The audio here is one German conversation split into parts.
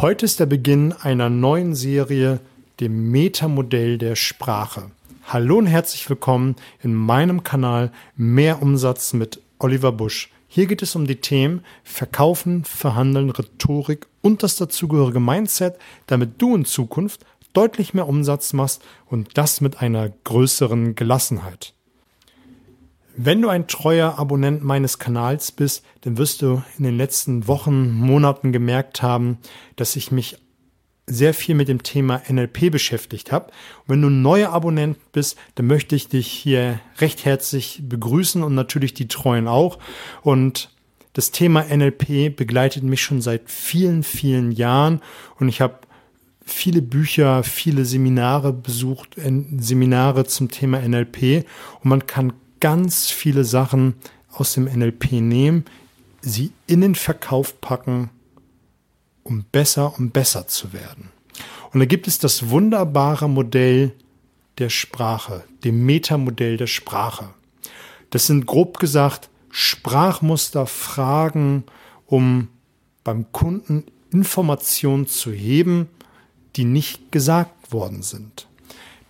Heute ist der Beginn einer neuen Serie, dem Metamodell der Sprache. Hallo und herzlich willkommen in meinem Kanal Mehr Umsatz mit Oliver Busch. Hier geht es um die Themen Verkaufen, Verhandeln, Rhetorik und das dazugehörige Mindset, damit du in Zukunft deutlich mehr Umsatz machst und das mit einer größeren Gelassenheit. Wenn du ein treuer Abonnent meines Kanals bist, dann wirst du in den letzten Wochen, Monaten gemerkt haben, dass ich mich sehr viel mit dem Thema NLP beschäftigt habe. Und wenn du ein neuer Abonnent bist, dann möchte ich dich hier recht herzlich begrüßen und natürlich die Treuen auch. Und das Thema NLP begleitet mich schon seit vielen, vielen Jahren und ich habe viele Bücher, viele Seminare besucht, Seminare zum Thema NLP und man kann ganz viele Sachen aus dem NLP nehmen, sie in den Verkauf packen, um besser und besser zu werden. Und da gibt es das wunderbare Modell der Sprache, dem Metamodell der Sprache. Das sind grob gesagt Sprachmuster, Fragen, um beim Kunden Informationen zu heben, die nicht gesagt worden sind.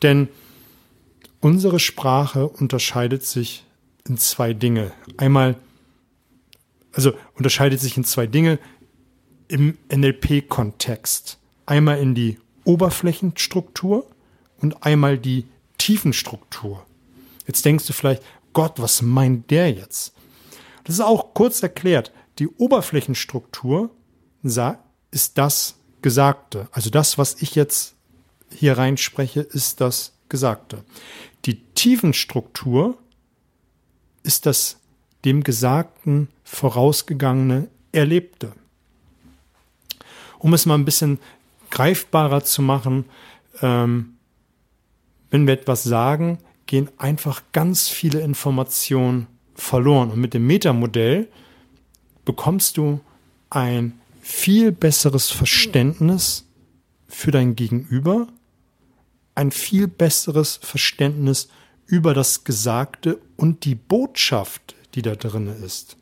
Denn Unsere Sprache unterscheidet sich in zwei Dinge. Einmal, also unterscheidet sich in zwei Dinge im NLP-Kontext. Einmal in die Oberflächenstruktur und einmal die Tiefenstruktur. Jetzt denkst du vielleicht, Gott, was meint der jetzt? Das ist auch kurz erklärt. Die Oberflächenstruktur ist das Gesagte. Also das, was ich jetzt hier reinspreche, ist das Gesagte. Die Tiefenstruktur ist das dem Gesagten vorausgegangene Erlebte. Um es mal ein bisschen greifbarer zu machen, ähm, wenn wir etwas sagen, gehen einfach ganz viele Informationen verloren. Und mit dem Metamodell bekommst du ein viel besseres Verständnis für dein Gegenüber ein viel besseres Verständnis über das Gesagte und die Botschaft, die da drin ist.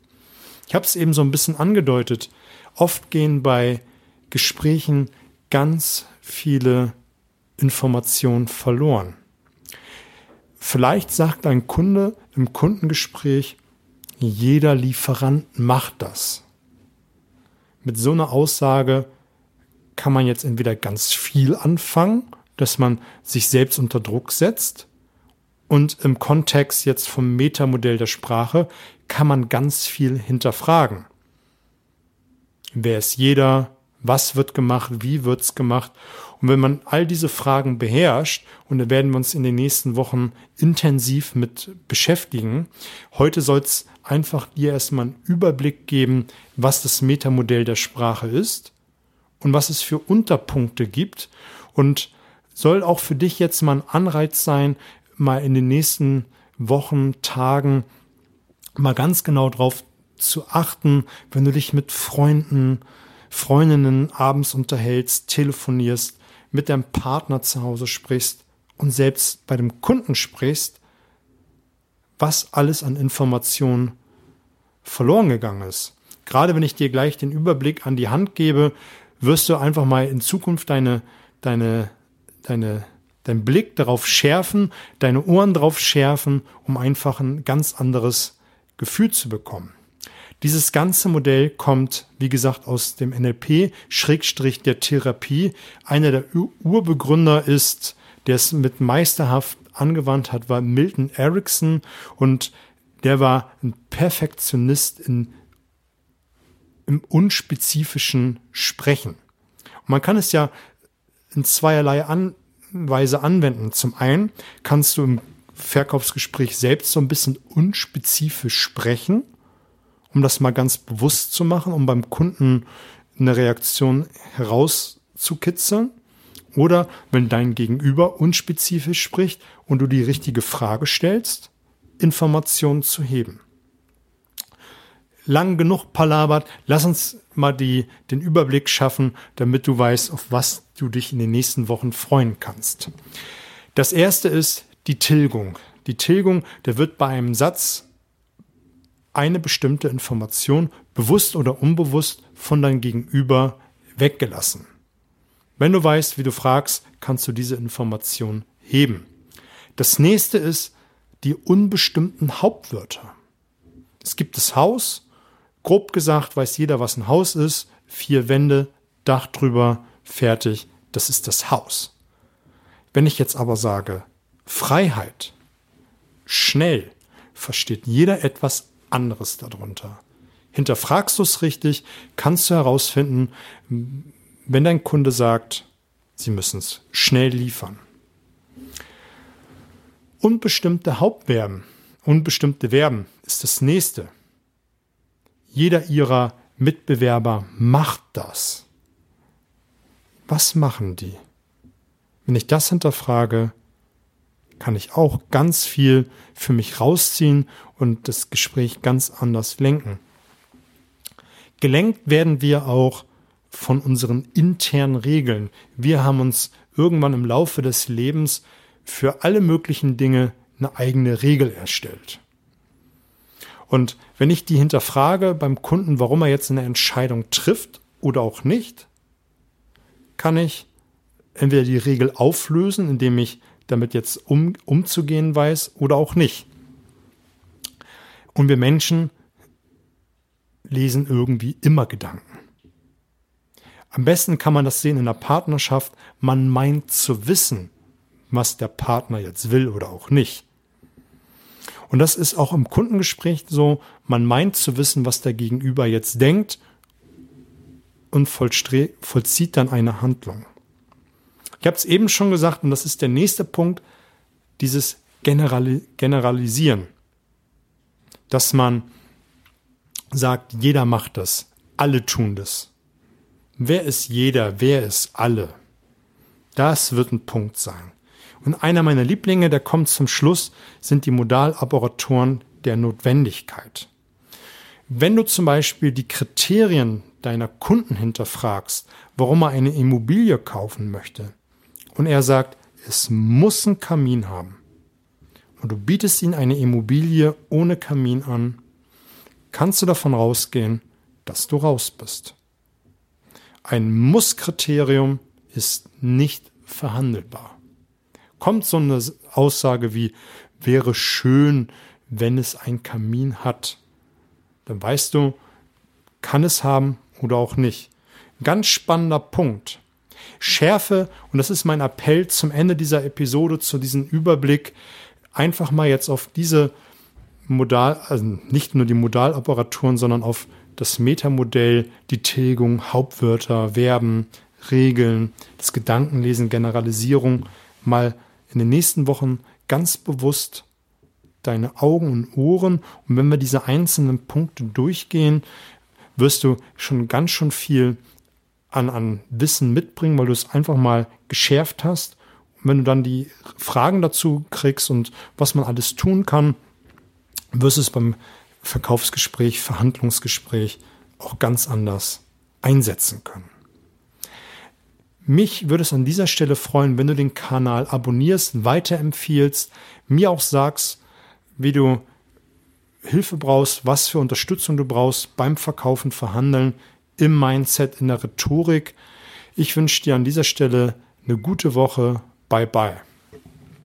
Ich habe es eben so ein bisschen angedeutet. Oft gehen bei Gesprächen ganz viele Informationen verloren. Vielleicht sagt ein Kunde im Kundengespräch, jeder Lieferant macht das. Mit so einer Aussage kann man jetzt entweder ganz viel anfangen dass man sich selbst unter Druck setzt. Und im Kontext jetzt vom Metamodell der Sprache kann man ganz viel hinterfragen. Wer ist jeder? Was wird gemacht? Wie wird's gemacht? Und wenn man all diese Fragen beherrscht, und da werden wir uns in den nächsten Wochen intensiv mit beschäftigen, heute soll es einfach dir erstmal einen Überblick geben, was das Metamodell der Sprache ist und was es für Unterpunkte gibt und soll auch für dich jetzt mal ein Anreiz sein, mal in den nächsten Wochen, Tagen mal ganz genau drauf zu achten, wenn du dich mit Freunden, Freundinnen abends unterhältst, telefonierst, mit deinem Partner zu Hause sprichst und selbst bei dem Kunden sprichst, was alles an Informationen verloren gegangen ist. Gerade wenn ich dir gleich den Überblick an die Hand gebe, wirst du einfach mal in Zukunft deine, deine deine, dein Blick darauf schärfen, deine Ohren darauf schärfen, um einfach ein ganz anderes Gefühl zu bekommen. Dieses ganze Modell kommt, wie gesagt, aus dem NLP, Schrägstrich der Therapie. Einer der Urbegründer ist, der es mit meisterhaft angewandt hat, war Milton Erickson und der war ein Perfektionist in, im unspezifischen Sprechen. Und man kann es ja in zweierlei an, Weise anwenden. Zum einen kannst du im Verkaufsgespräch selbst so ein bisschen unspezifisch sprechen, um das mal ganz bewusst zu machen, um beim Kunden eine Reaktion herauszukitzeln. Oder wenn dein Gegenüber unspezifisch spricht und du die richtige Frage stellst, Informationen zu heben lang genug palabert. Lass uns mal die, den Überblick schaffen, damit du weißt, auf was du dich in den nächsten Wochen freuen kannst. Das erste ist die Tilgung. Die Tilgung, der wird bei einem Satz eine bestimmte Information bewusst oder unbewusst von deinem Gegenüber weggelassen. Wenn du weißt, wie du fragst, kannst du diese Information heben. Das nächste ist die unbestimmten Hauptwörter. Es gibt das Haus. Grob gesagt weiß jeder, was ein Haus ist. Vier Wände, Dach drüber, fertig. Das ist das Haus. Wenn ich jetzt aber sage Freiheit, schnell, versteht jeder etwas anderes darunter. Hinterfragst du es richtig, kannst du herausfinden, wenn dein Kunde sagt, sie müssen es schnell liefern. Unbestimmte Hauptverben, unbestimmte Verben ist das nächste. Jeder ihrer Mitbewerber macht das. Was machen die? Wenn ich das hinterfrage, kann ich auch ganz viel für mich rausziehen und das Gespräch ganz anders lenken. Gelenkt werden wir auch von unseren internen Regeln. Wir haben uns irgendwann im Laufe des Lebens für alle möglichen Dinge eine eigene Regel erstellt. Und wenn ich die hinterfrage beim Kunden, warum er jetzt eine Entscheidung trifft oder auch nicht, kann ich entweder die Regel auflösen, indem ich damit jetzt um, umzugehen weiß oder auch nicht. Und wir Menschen lesen irgendwie immer Gedanken. Am besten kann man das sehen in der Partnerschaft. Man meint zu wissen, was der Partner jetzt will oder auch nicht. Und das ist auch im Kundengespräch so. Man meint zu wissen, was der Gegenüber jetzt denkt und vollzieht dann eine Handlung. Ich habe es eben schon gesagt und das ist der nächste Punkt, dieses Generali Generalisieren. Dass man sagt, jeder macht das, alle tun das. Wer ist jeder? Wer ist alle? Das wird ein Punkt sein. Und einer meiner Lieblinge, der kommt zum Schluss, sind die Modalaboratoren der Notwendigkeit. Wenn du zum Beispiel die Kriterien deiner Kunden hinterfragst, warum er eine Immobilie kaufen möchte, und er sagt, es muss einen Kamin haben, und du bietest ihm eine Immobilie ohne Kamin an, kannst du davon rausgehen, dass du raus bist. Ein Muss-Kriterium ist nicht verhandelbar. Kommt so eine Aussage wie wäre schön, wenn es ein Kamin hat, dann weißt du, kann es haben oder auch nicht. Ganz spannender Punkt. Schärfe, und das ist mein Appell zum Ende dieser Episode, zu diesem Überblick, einfach mal jetzt auf diese Modal, also nicht nur die Modaloperaturen, sondern auf das Metamodell, die Tilgung, Hauptwörter, Verben, Regeln, das Gedankenlesen, Generalisierung mal in den nächsten Wochen ganz bewusst deine Augen und Ohren. Und wenn wir diese einzelnen Punkte durchgehen, wirst du schon ganz schön viel an, an Wissen mitbringen, weil du es einfach mal geschärft hast. Und wenn du dann die Fragen dazu kriegst und was man alles tun kann, wirst du es beim Verkaufsgespräch, Verhandlungsgespräch auch ganz anders einsetzen können. Mich würde es an dieser Stelle freuen, wenn du den Kanal abonnierst, weiterempfiehlst, mir auch sagst, wie du Hilfe brauchst, was für Unterstützung du brauchst beim Verkaufen, Verhandeln, im Mindset, in der Rhetorik. Ich wünsche dir an dieser Stelle eine gute Woche. Bye bye.